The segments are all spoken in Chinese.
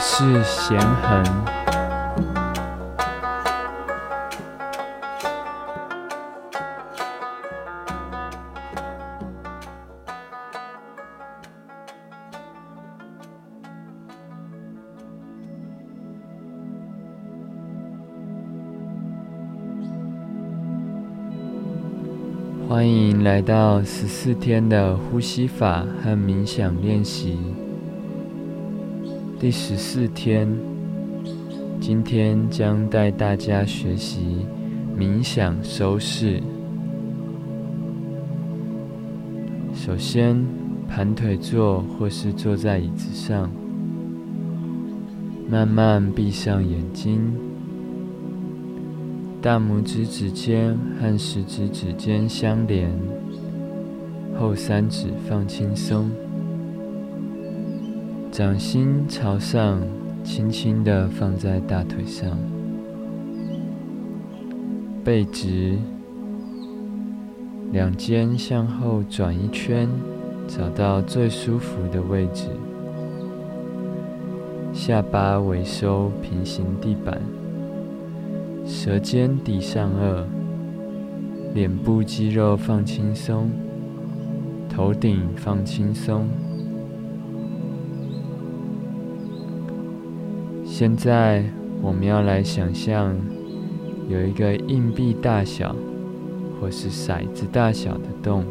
是贤恒。欢迎来到十四天的呼吸法和冥想练习。第十四天，今天将带大家学习冥想收势。首先，盘腿坐或是坐在椅子上，慢慢闭上眼睛。大拇指指尖和食指指尖相连，后三指放轻松，掌心朝上，轻轻地放在大腿上，背直，两肩向后转一圈，找到最舒服的位置，下巴微收，平行地板。舌尖抵上颚，脸部肌肉放轻松，头顶放轻松。现在我们要来想象，有一个硬币大小或是骰子大小的洞，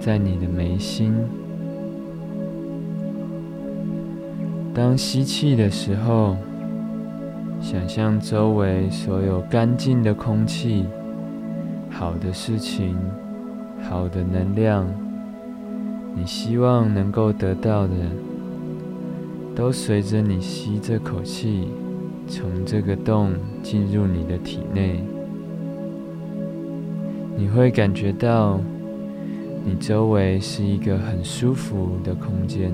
在你的眉心。当吸气的时候，想象周围所有干净的空气、好的事情、好的能量，你希望能够得到的，都随着你吸这口气，从这个洞进入你的体内。你会感觉到，你周围是一个很舒服的空间。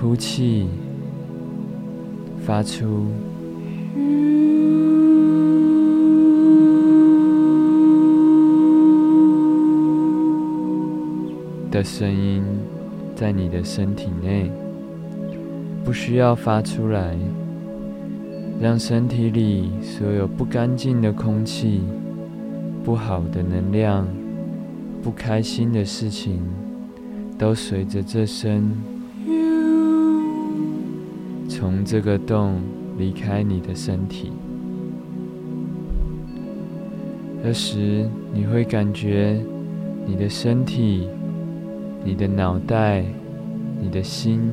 呼气。发出“”的声音，在你的身体内，不需要发出来，让身体里所有不干净的空气、不好的能量、不开心的事情，都随着这声。从这个洞离开你的身体，这时你会感觉你的身体、你的脑袋、你的心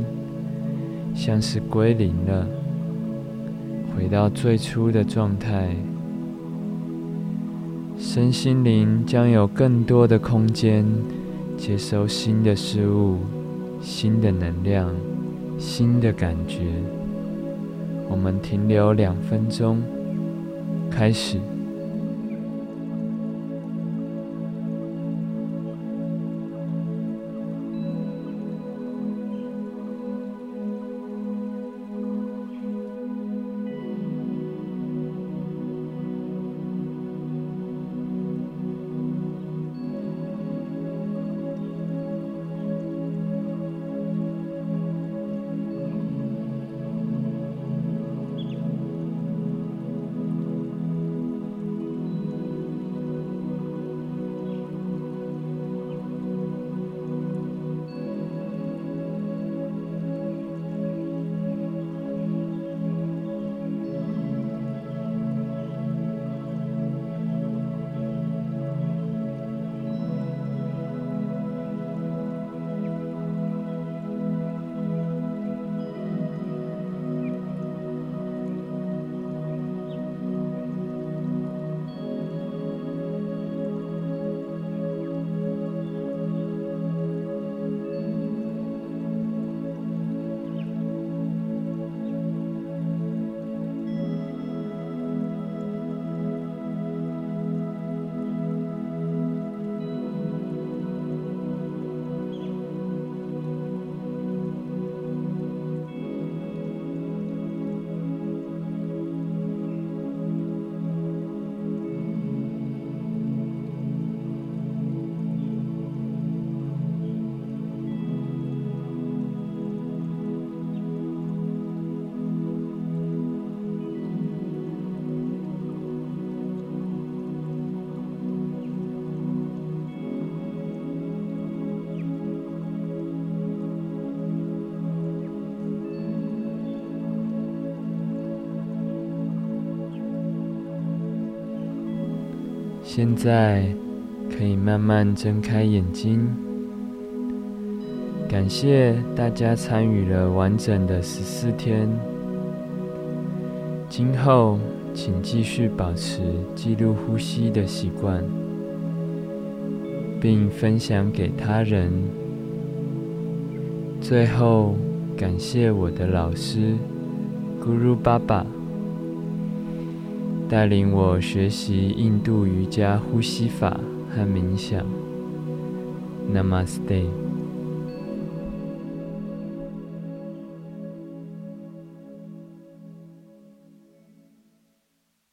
像是归零了，回到最初的状态，身心灵将有更多的空间接收新的事物、新的能量、新的感觉。我们停留两分钟，开始。现在可以慢慢睁开眼睛。感谢大家参与了完整的十四天。今后，请继续保持记录呼吸的习惯，并分享给他人。最后，感谢我的老师 Guru Baba，带领我学习印度瑜伽呼吸法和冥想。Namaste。